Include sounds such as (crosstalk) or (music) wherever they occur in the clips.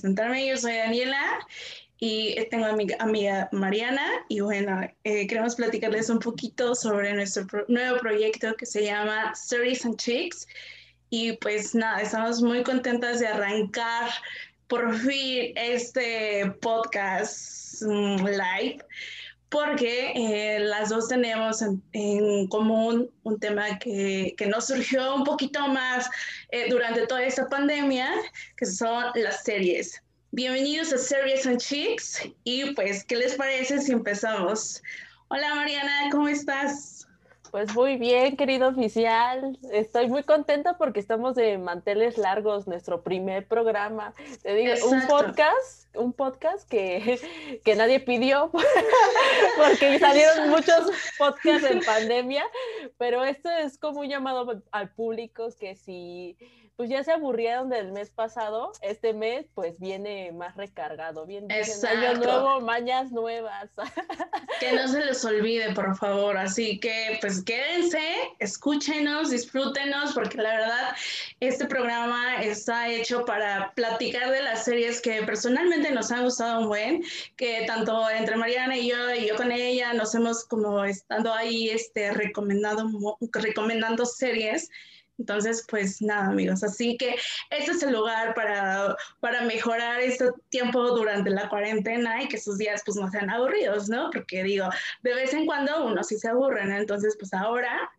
presentarme. Yo soy Daniela y tengo a mi amiga Mariana. Y bueno, eh, queremos platicarles un poquito sobre nuestro nuevo proyecto que se llama Stories and Chicks y pues nada, estamos muy contentas de arrancar por fin este podcast mm, live porque eh, las dos tenemos en, común un tema que, que, nos surgió un poquito más eh, durante toda esta pandemia, que son las series. Bienvenidos a Series and Chicks y pues, ¿qué les parece si empezamos? Hola Mariana, ¿cómo estás? Pues muy bien, querido oficial. Estoy muy contenta porque estamos de manteles largos, nuestro primer programa. Te digo, un podcast, un podcast que, (laughs) que nadie pidió, (laughs) porque salieron muchos podcasts en pandemia, pero esto es como un llamado al público que si pues ya se aburrieron del mes pasado, este mes pues viene más recargado, bien año nuevo, mañas nuevas. (laughs) que no se les olvide, por favor, así que pues quédense, escúchenos, disfrútenos, porque la verdad este programa está hecho para platicar de las series que personalmente nos han gustado un buen, que tanto entre Mariana y yo y yo con ella nos hemos como estando ahí este recomendado recomendando series entonces, pues nada, amigos. Así que este es el lugar para, para mejorar este tiempo durante la cuarentena y que sus días pues no sean aburridos, ¿no? Porque digo, de vez en cuando uno sí se aburre, ¿no? Entonces, pues ahora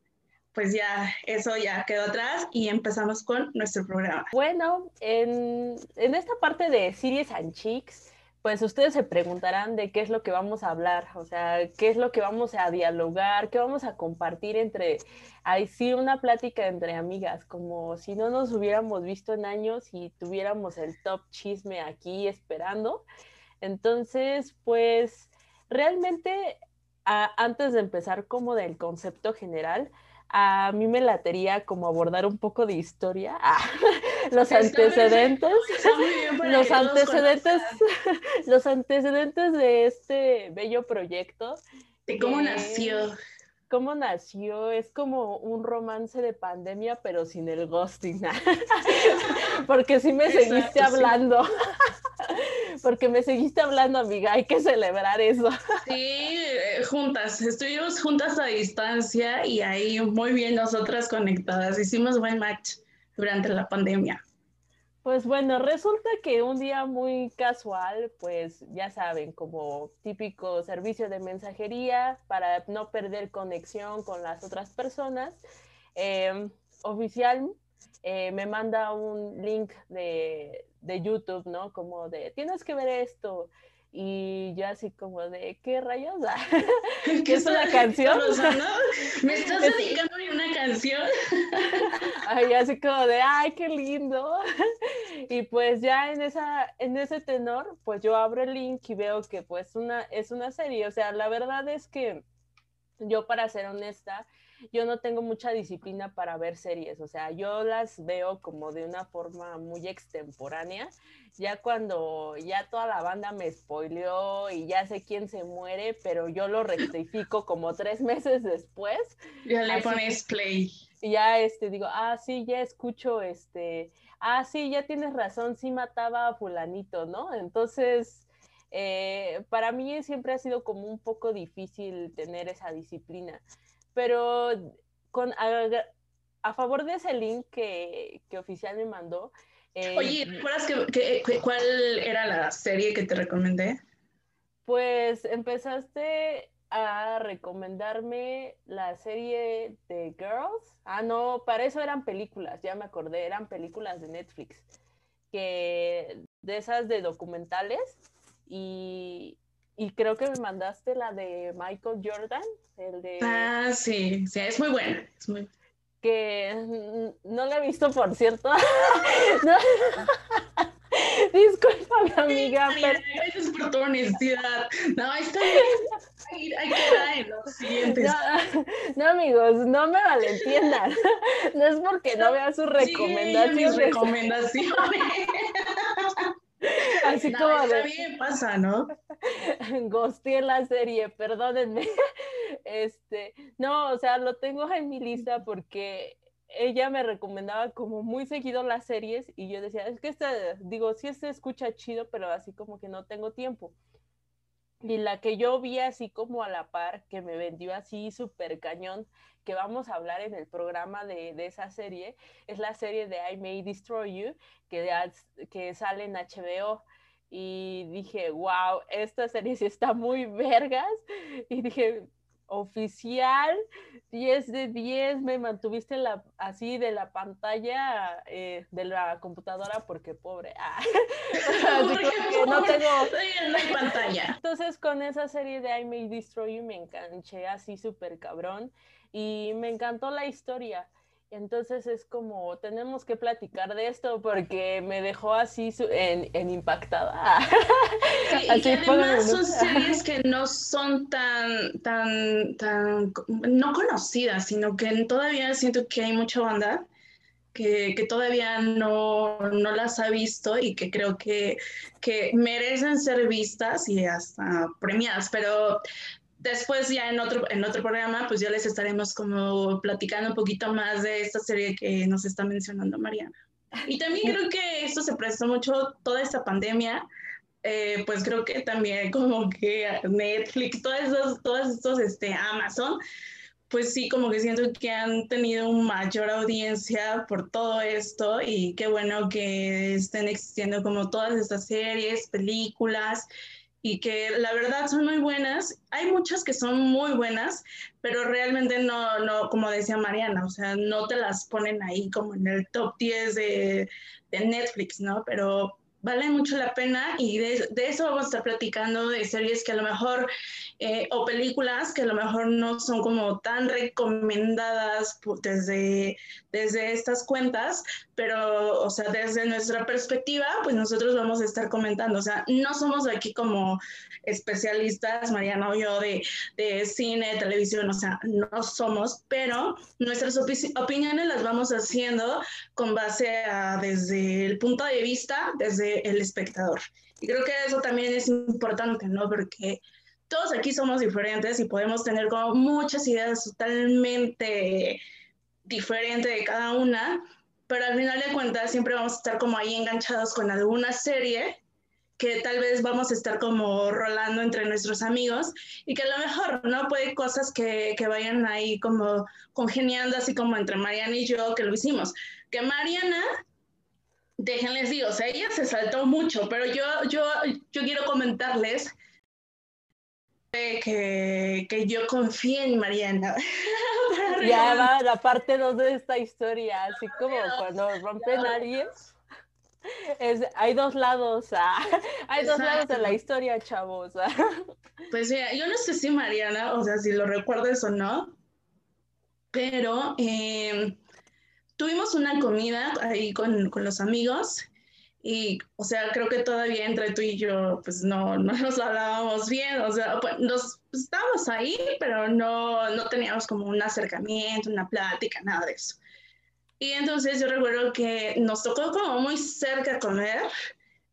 pues ya eso ya quedó atrás y empezamos con nuestro programa. Bueno, en, en esta parte de Series and Chicks, pues ustedes se preguntarán de qué es lo que vamos a hablar, o sea, qué es lo que vamos a dialogar, qué vamos a compartir entre, ahí sí, una plática entre amigas, como si no nos hubiéramos visto en años y tuviéramos el top chisme aquí esperando. Entonces, pues realmente, antes de empezar como del concepto general, a mí me latería como abordar un poco de historia, ah, (laughs) (laughs) los antecedentes, los antecedentes, (laughs) los antecedentes de este bello proyecto. De cómo nació. ¿Cómo nació? Es como un romance de pandemia, pero sin el ghosting. (laughs) Porque sí me seguiste hablando. Porque me seguiste hablando, amiga. Hay que celebrar eso. Sí, eh, juntas. Estuvimos juntas a distancia y ahí muy bien nosotras conectadas. Hicimos buen match durante la pandemia. Pues bueno, resulta que un día muy casual, pues ya saben, como típico servicio de mensajería para no perder conexión con las otras personas, em, oficial eh, me manda un link de, de, YouTube, ¿no? Como de, tienes que ver esto. Y yo así como de, ¿qué rayos? (laughs) (laughs) ¿Qué es una canción? (laughs) ¿Me estás dedicando a una canción? Ay, así como de, ay, qué lindo. Y pues ya en, esa, en ese tenor, pues yo abro el link y veo que pues una, es una serie. O sea, la verdad es que yo para ser honesta, yo no tengo mucha disciplina para ver series, o sea, yo las veo como de una forma muy extemporánea, ya cuando ya toda la banda me spoileó y ya sé quién se muere, pero yo lo rectifico como tres (laughs) meses después. Ya le pones play. Y ya este, digo, ah, sí, ya escucho este, ah, sí, ya tienes razón, sí mataba a fulanito, ¿no? Entonces... Eh, para mí siempre ha sido como un poco difícil tener esa disciplina pero con, a, favor de ese link que, que oficial me mandó. Eh, Oye, ¿recuerdas que, cuál era la serie que te recomendé? Pues empezaste a recomendarme la serie de Girls. Ah, no, para eso eran películas, ya me acordé, eran películas de Netflix, que de esas de documentales y, y creo que me mandaste la de Michael Jordan, el de... Ah, sí, sí, es muy buena. Es muy... Que no la he visto, por cierto. (laughs) no. (laughs) Disculpa, amiga. pero... Gracias por tu honestidad. No, está bien. Hay que dar en los siguientes. No, no, amigos, no me malentiendan. (laughs) No es porque no vea sus recomendaciones. Sí, recomendaciones. Así como está bien, pasa, ¿no? (laughs) Ghosté la serie, perdónenme. (laughs) Este, no, o sea, lo tengo en mi lista porque ella me recomendaba como muy seguido las series y yo decía, es que esta, digo, sí se escucha chido, pero así como que no tengo tiempo. Y la que yo vi así como a la par, que me vendió así súper cañón, que vamos a hablar en el programa de, de, esa serie, es la serie de I May Destroy You, que, que sale en HBO. Y dije, wow, esta serie sí está muy vergas. (laughs) Y dije, oficial, 10 de 10, me mantuviste la, así de la pantalla eh, de la computadora porque pobre. (laughs) Ah. no tengo pantalla. Entonces con esa serie de I May Destroy You me enganché así súper cabrón y me encantó la historia. Entonces es como, tenemos que platicar de esto porque me dejó así en, en impactada. Sí, (laughs) y además son series que no son tan, tan, tan, no conocidas, sino que todavía siento que hay mucha banda que, que todavía no, no, las ha visto y que creo que, que merecen ser vistas y hasta premiadas. Pero después ya en otro, en otro programa, pues ya les estaremos como platicando un poquito más de esta serie que nos está mencionando Mariana. Y también creo que esto se prestó mucho toda esta pandemia, eh, pues creo que también como que Netflix, todos estos, todos estos, este, Amazon, pues sí, como que siento que han tenido mayor audiencia por todo esto y qué bueno que estén existiendo como todas estas series, películas y que la verdad son muy buenas. Hay muchas que son muy buenas, pero realmente no, no, como decía Mariana, o sea, no te las ponen ahí como en el top 10 de, de Netflix, ¿no? Pero vale mucho la pena y de, eso vamos a estar platicando, de series que a lo mejor, eh, o películas que a lo mejor no son como tan recomendadas desde, desde estas cuentas, pero, o sea, desde nuestra perspectiva, pues nosotros vamos a estar comentando, o sea, no somos aquí como especialistas, Mariana o yo, de, de cine, televisión, o sea, no somos, pero nuestras opiniones las vamos haciendo con base a desde el punto de vista, desde el espectador. Y creo que eso también es importante, ¿no? Porque todos aquí somos diferentes y podemos tener como muchas ideas totalmente diferentes de cada una, pero al final de cuentas siempre vamos a estar como ahí enganchados con alguna serie que tal vez vamos a estar como rolando entre nuestros amigos y que a lo mejor, ¿no? Puede cosas que, que vayan ahí como congeniando, así como entre Mariana y yo, que lo hicimos. Que Mariana, déjenles digo, o sea, ella se saltó mucho, pero yo, yo, yo quiero comentarles que, que yo confío en Mariana. (laughs) ya va la parte 2 de esta historia, así como cuando rompen a alguien es, hay dos lados, ah, (laughs) hay dos lados de la historia, chavos. Ah. (laughs) Pues mira, yo no sé si Mariana, o sea, si lo recuerdes o no, pero em, tuvimos una comida ahí con, con, los amigos y, o sea, creo que todavía entre tú y yo, pues no, no nos hablábamos bien, o sea, pues, nos pues, estábamos ahí, pero no, no teníamos como un acercamiento, una plática, nada de eso. Y entonces yo recuerdo que nos tocó como muy cerca comer,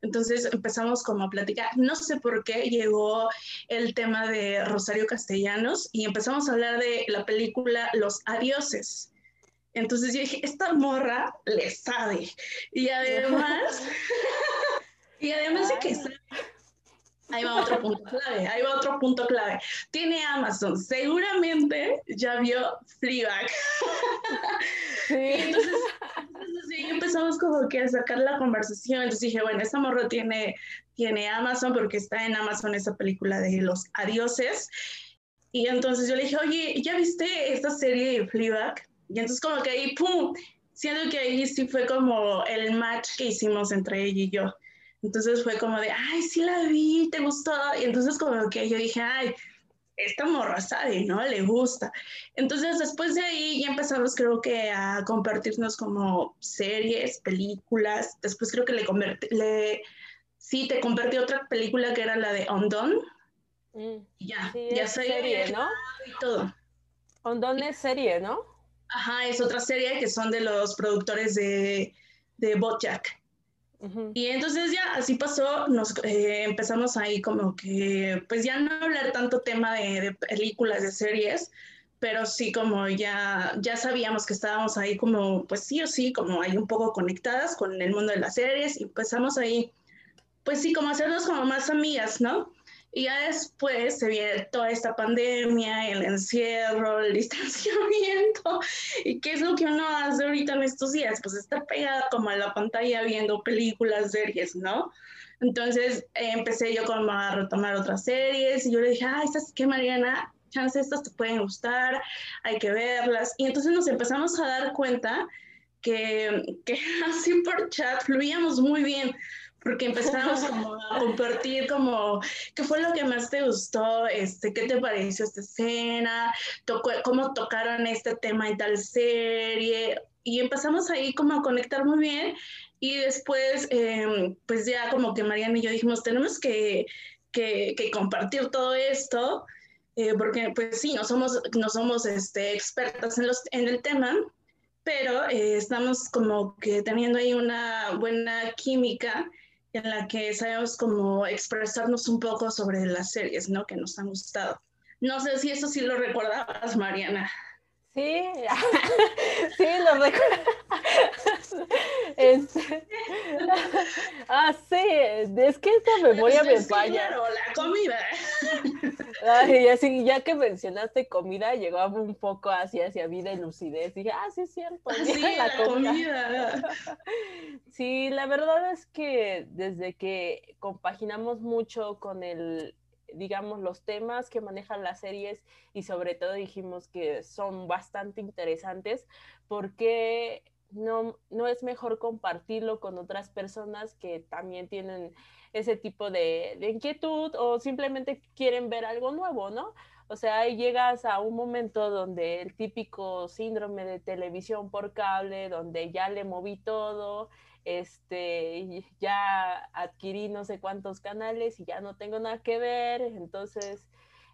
entonces empezamos como a platicar. No sé por qué llegó el tema de Rosario Castellanos y empezamos a hablar de la película Los Adioses. Entonces yo dije, esta morra le sabe. Y (laughs) además, (laughs) y además de que sabe Ahí va otro punto clave, ahí va otro punto clave. Tiene Amazon, seguramente ya vio Fleabag. Sí. (laughs) entonces, empezamos como que a sacar la conversación. Entonces dije, bueno, esta morro tiene, tiene Amazon porque está en Amazon esa película de los adioses. Y entonces yo le dije, oye, ¿ya viste esta serie de Fleabag? Y entonces como que ahí, ¡pum! Siento que ahí sí fue como el match que hicimos entre ella y yo. Entonces fue como de, ay, sí la vi, te gustó. Y entonces como que yo dije, ay, esta morra sabe, ¿no? Le gusta. Entonces después de ahí ya empezamos creo que a compartirnos como series, películas. Después creo que le convertí, le, sí, te convertí otra película que era la de Undone. Mm, ya, ya soy serie, ¿no? Y todo. Undone es serie, ¿no? Ajá, es otra serie que son de los productores de, de Bojack. Y entonces ya así pasó, nos eh, empezamos ahí como que, pues ya no hablar tanto tema de, películas, de series, pero sí como ya, ya sabíamos que estábamos ahí como, pues sí o sí, como ahí un poco conectadas con el mundo de las series y empezamos ahí, pues sí, como hacernos como más amigas, ¿no? Y ya después se viene toda esta pandemia, el encierro, el (laughs) distanciamiento. ¿Y qué es lo que uno hace ahorita en estos días? Pues estar pegada como a la pantalla viendo películas, series, ¿no? Entonces eh, empecé yo como a retomar otras series y yo le dije, ah, estas que Mariana, chance estas te pueden gustar, hay que verlas. Y entonces nos empezamos a dar cuenta que, que (laughs) así por chat fluíamos muy bien, porque empezamos como a compartir como qué fue lo que más te gustó, este, qué te pareció esta escena, tocó, cómo tocaron este tema en tal serie, y empezamos ahí como a conectar muy bien, y después, em, pues ya como que Mariana y yo dijimos, tenemos que, que, que compartir todo esto, eh, porque pues sí, no somos, no somos este, expertas en, los, en el tema, pero eh, estamos como que teniendo ahí una buena química en la que sabemos como expresarnos un poco sobre las series, ¿no? Que nos han gustado. No sé si eso sí lo recordabas, Mariana. Sí, (laughs) sí, lo recuerdo. Este, ah, sí, es que esta memoria me falla. Claro, la comida. Ay, así, ya que mencionaste comida, llegaba un poco hacia, hacia vida y lucidez. Dije, ah, sí, es cierto. (laughs) Sí, la, comida. Sí, la verdad es que desde que compaginamos mucho con el digamos, los temas que manejan las series y sobre todo dijimos que son bastante interesantes porque no, no es mejor compartirlo con otras personas que también tienen ese tipo de, de inquietud o simplemente quieren ver algo nuevo, ¿no? O sea, ahí llegas a un momento donde el típico síndrome de televisión por cable, donde ya le moví todo, este, ya adquirí no sé cuántos canales y ya no tengo nada que ver, entonces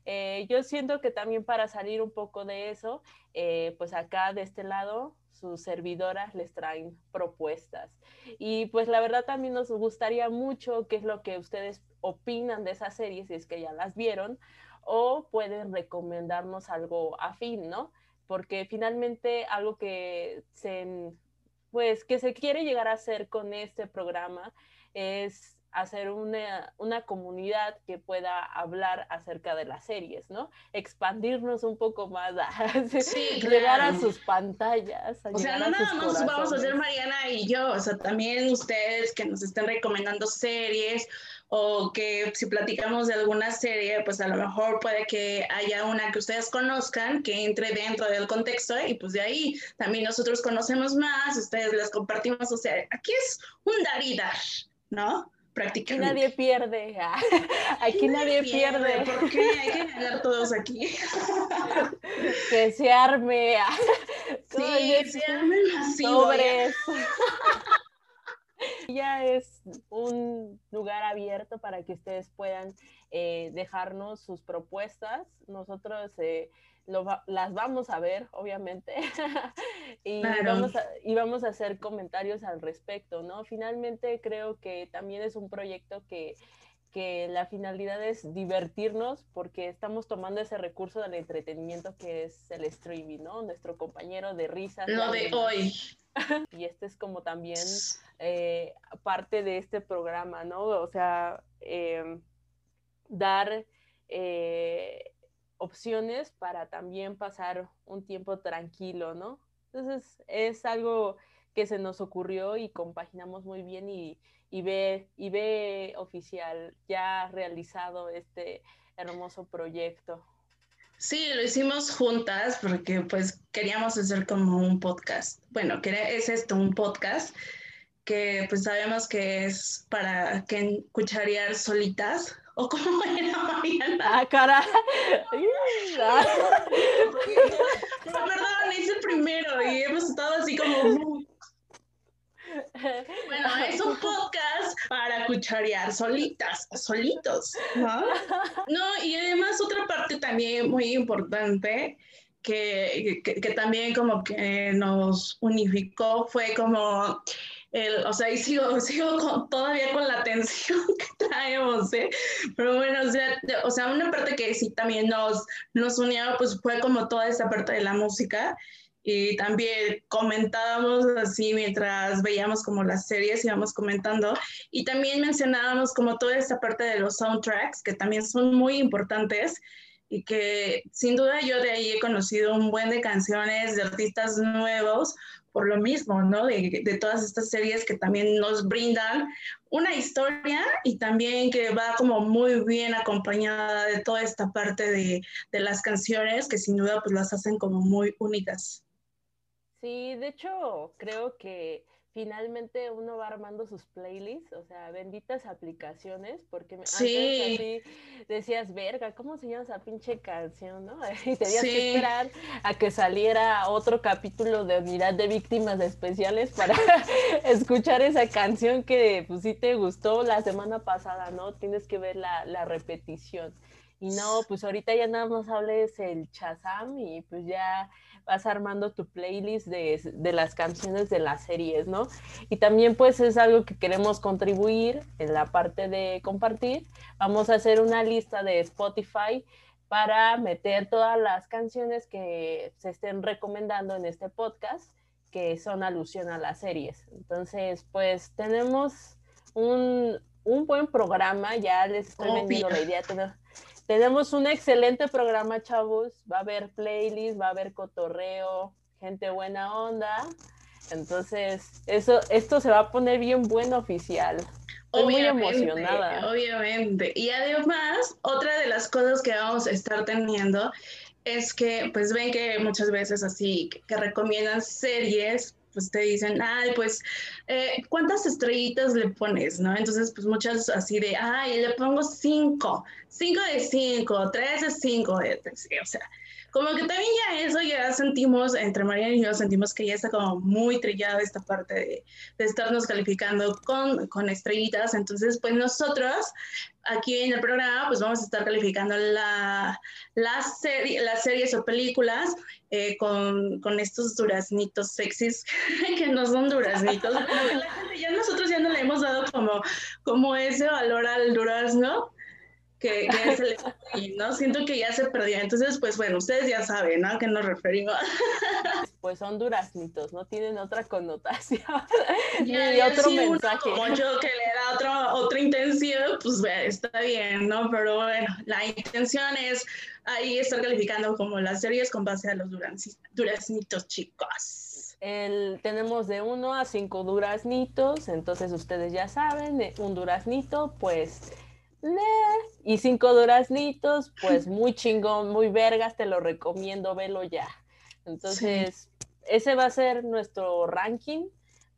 eh, yo siento que también para salir un poco de eso, eh, pues acá de este lado sus servidoras les traen propuestas. Y pues la verdad también nos gustaría mucho qué es lo que ustedes opinan de esas series, si es que ya las vieron, o pueden recomendarnos algo afín, ¿no? Porque finalmente algo que se pues que se quiere llegar a hacer con este programa es hacer una, comunidad que pueda hablar acerca de las series, ¿no? Expandirnos un poco más, (laughs) llegar a sus pantallas. o sea, no nada más vamos a hacer Mariana y yo, o sea, también ustedes que nos estén recomendando series o que si platicamos de alguna serie, pues a lo mejor puede que haya una que ustedes conozcan que entre dentro del contexto y pues de ahí también nosotros conocemos más, ustedes las compartimos, o sea, aquí es un dar y dar, ¿no? Aquí nadie pierde. (laughs) Aquí nadie, pierde. ¿Por qué? Hay que (laughs) ganar todos aquí. Que se arme. (laughs) Sí, se arme Sobres. Ya es un lugar abierto para que ustedes puedan eh, dejarnos sus propuestas. Nosotros eh, las vamos a ver, obviamente, (laughs) y, vamos a, y vamos a hacer comentarios al respecto, ¿no? Finalmente creo que también es un proyecto que, que la finalidad es divertirnos porque estamos tomando ese recurso del entretenimiento que es el streaming, ¿no? Nuestro compañero de risas. Lo de hoy. (laughs) Y este es como también eh, parte de este programa, ¿no? O sea, em, dar eh, opciones para también pasar un tiempo tranquilo, ¿no? Entonces es algo que se nos ocurrió y compaginamos muy bien y, ve, y ve oficial ya realizado este hermoso proyecto. Sí, lo hicimos juntas porque pues queríamos hacer como un podcast. Bueno, es esto, un podcast que pues sabemos que es para que cucharear solitas, ¿O cómo (laughs) era Mariana? Ah, cara. perdón, hice primero y hemos estado así como. Bueno, es un podcast para cucharear solitas, solitos, ¿no? No, y además otra parte también muy importante que, que, que también como que nos unificó fue como el, o sea, y sigo, (laughs) sigo todavía con la tensión (laughs) que traemos, ¿eh? Pero bueno, o sea, o sea, una parte que sí también nos, nos unió, pues fue como toda esta parte de la música. Y también comentábamos así mientras veíamos como las series, íbamos comentando, y también mencionábamos como toda esta parte de los soundtracks, que también son muy importantes, y que sin duda yo de ahí he conocido un buen de canciones de artistas nuevos por lo mismo, ¿no? De, todas estas series que también nos brindan una historia y también que va como muy bien acompañada de toda esta parte de, de las canciones que sin duda pues las hacen como muy únicas. Sí, de hecho, creo que finalmente uno va armando sus playlists, o sea, benditas aplicaciones, porque antes así decías, verga, ¿cómo se llama esa pinche canción, no? (laughs) Y tenías que esperar a que saliera otro capítulo de Unidad de Víctimas Especiales para (laughs) escuchar esa canción que, pues, sí te gustó la semana pasada, ¿no? Tienes que ver la, la repetición. Y no, pues ahorita ya nada más hables el chazam y pues ya vas armando tu playlist de, de, las canciones de las series, ¿no? Y también pues es algo que queremos contribuir en la parte de compartir. Vamos a hacer una lista de Spotify para meter todas las canciones que se estén recomendando en este podcast que son alusión a las series. Entonces, pues tenemos un, un buen programa, ya les estoy vendiendo la idea. Tenemos un excelente programa, chavos. Va a haber playlist, va a haber cotorreo, gente buena onda. Entonces, eso, esto se va a poner bien bueno oficial. Estoy muy emocionada. Obviamente. Y además, otra de las cosas que vamos a estar teniendo es que, pues ven que muchas veces así, que recomiendan series pues te dicen, ay, pues, eh, ¿cuántas estrellitas le pones? ¿No? Entonces, pues muchas así de, ay, le pongo cinco, cinco de cinco, tres de cinco, o sea, como que también ya eso ya sentimos, entre Mariana y yo sentimos que ya está como muy trillada esta parte de, de estarnos calificando con, con, estrellitas. Entonces, pues nosotros aquí en el programa, pues vamos a estar calificando la, la serie, las series o películas eh, con, con, estos duraznitos sexys, (laughs) que no son duraznitos. (laughs) ya nosotros ya no le hemos dado como, como ese valor al durazno que, es el (laughs) ¿no? Siento que ya se perdió. Entonces, pues bueno, ustedes ya saben, ¿no? ¿A qué nos referimos? Pues son duraznitos, no tienen otra connotación y otro mensaje. como yo que le otra, otra intención, pues está bien, ¿no? Pero bueno, la intención es ahí estar calificando como las series con base a los duraznitos, chicos. El, tenemos de uno a cinco duraznitos, entonces ustedes ya saben, un duraznito, pues y cinco duraznitos, pues (laughs) muy chingón, muy vergas, te lo recomiendo, velo ya. Entonces, ese va a ser nuestro ranking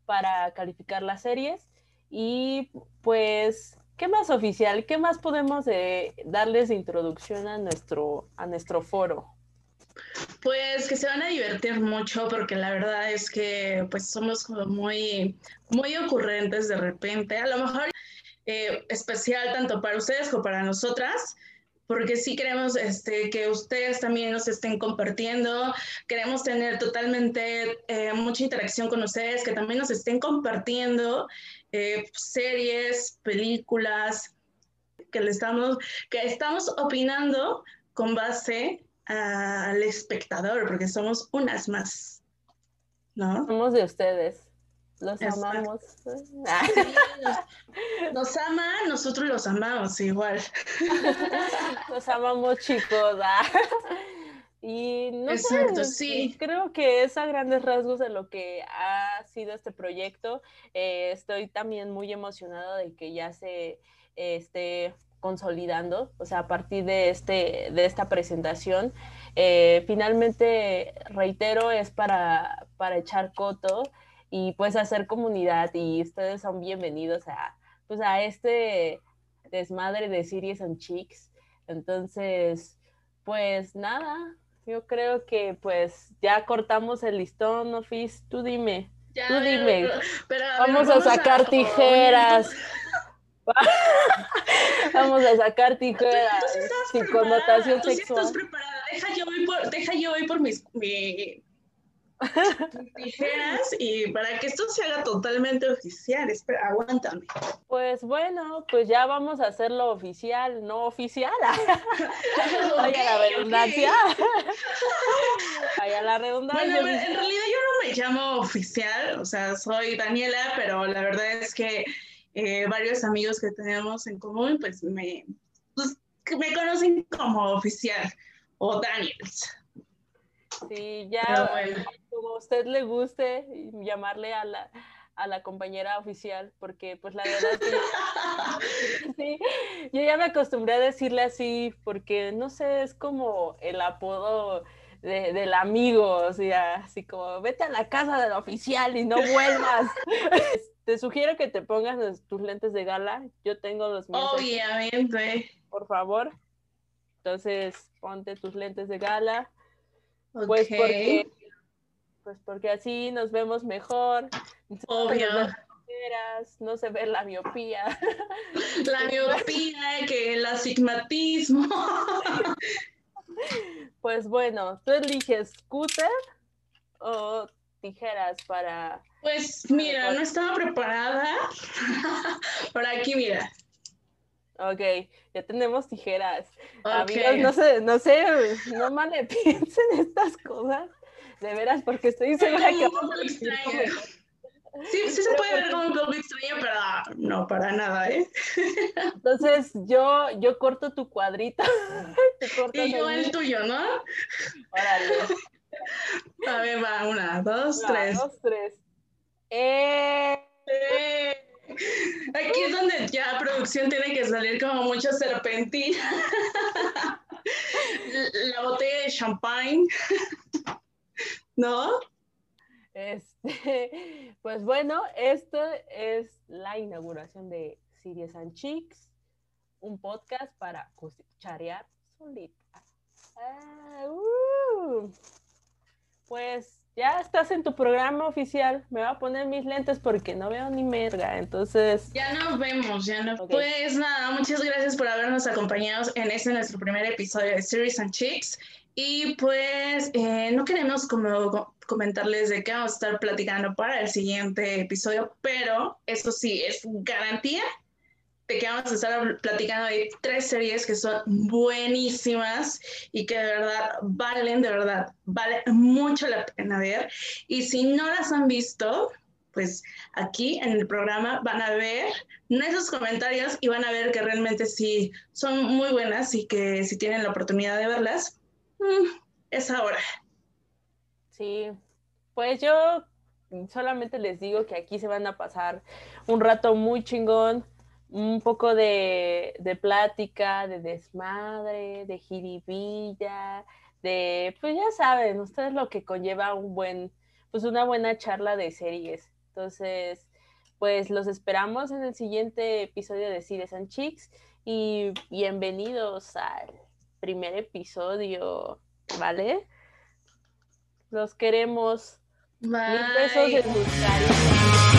para calificar las series. Y pues, ¿qué más oficial? ¿Qué más podemos eh, darles introducción a nuestro, a nuestro foro? Pues que se van a divertir mucho porque la verdad es que pues somos como muy, muy ocurrentes de repente. A lo mejor eh, especial tanto para ustedes como para nosotras, porque sí queremos este, que ustedes también nos estén compartiendo, queremos tener totalmente eh, mucha interacción con ustedes, que también nos estén compartiendo eh, series, películas, que, le estamos, que estamos opinando con base al espectador, porque somos unas más, ¿no? Somos de ustedes. Los amamos. nos ama, nosotros los amamos igual. (laughs) Los amamos, chicos. Ah. Y no Exacto, sí. Creo que es a grandes rasgos de lo que ha sido este proyecto. Eh, estoy también muy emocionada de que ya se esté consolidando, o sea, a partir de, este, de esta presentación. Eh, finalmente, reitero, es para, para echar coto y pues hacer comunidad y ustedes son bienvenidos a, pues a este desmadre de Series and Chicks. Entonces, pues nada, yo creo que pues ya cortamos el listón, Ofis, tú dime. Tú dime. vamos, a sacar tijeras. (laughs) (laughs) vamos a sacar tijeras sin connotación sexual. Estás preparada. Deja yo voy por, deja yo voy por mis, mi, tijeras y para que esto se haga totalmente oficial, espera, aguántame. Pues bueno, pues ya vamos a hacerlo oficial, no oficial. (laughs) Vaya la redundancia. (laughs) Vaya la redundancia. Bueno, en realidad yo no me llamo oficial, o sea, soy Daniela, pero la verdad es que eh, varios amigos que tenemos en común, pues me, pues, me conocen como oficial o Daniels. Sí, ya como a usted le guste llamarle a la, a la compañera oficial, porque pues la verdad (laughs) sí, yo ya me acostumbré a decirle así, porque no sé, es como el apodo del amigo, o sea, así como vete a la casa del oficial y no vuelvas. (laughs) te sugiero que te pongas tus lentes de gala, yo tengo los míos. Obviamente. Por favor. Entonces, ponte tus lentes de gala. Pues porque pues porque así nos vemos mejor. Obvio. No se ve la miopía. (laughs) La miopía, que el astigmatismo. (laughs) Pues bueno, tú eliges scooter o tijeras para. Pues mira, no estaba preparada. (laughs) Por aquí, mira. Ok, ya tenemos tijeras. Amigos, no sé, no sé, no mal le piensen estas cosas. De veras, porque estoy segura que Sí, sí se puede ver como un poco extraño, pero no, para nada, ¿eh? Entonces, yo, yo corto tu cuadrito. (laughs) y yo el, tuyo, ¿no? Órale. A ver, va, una, dos, tres. Dos, tres. Eh... Aquí es donde ya producción tiene que salir como mucha serpentina. (laughs) La botella de champagne. ¿No? Este, (laughs) pues bueno, esto es la inauguración de Series and Chicks, un podcast para cucharear solita. Ah, uh. Pues ya estás en tu programa oficial. Me voy a poner mis lentes porque no veo ni merga. Entonces. Ya nos vemos, ya no. Pues nada, muchas gracias por habernos acompañado en este nuestro primer episodio de Series and Chicks. Y pues eh, no queremos como comentarles de qué vamos a estar platicando para el siguiente episodio, pero eso sí, es garantía de que vamos a estar platicando de tres series que son buenísimas y que de verdad valen, de verdad, vale mucho la pena ver. Y si no las han visto, pues aquí en el programa van a ver nuestros comentarios y van a ver que realmente sí son muy buenas y que si tienen la oportunidad de verlas, Mm, es ahora. Sí, pues yo solamente les digo que aquí se van a pasar un rato muy chingón, un poco de, de plática, de desmadre, de jiribilla, de, pues ya saben, ustedes lo que conlleva un buen, pues una buena charla de series. Entonces, pues los esperamos en el siguiente episodio de Series and Chicks y bienvenidos al primer episodio, ¿vale? Los queremos. Mil besos en sus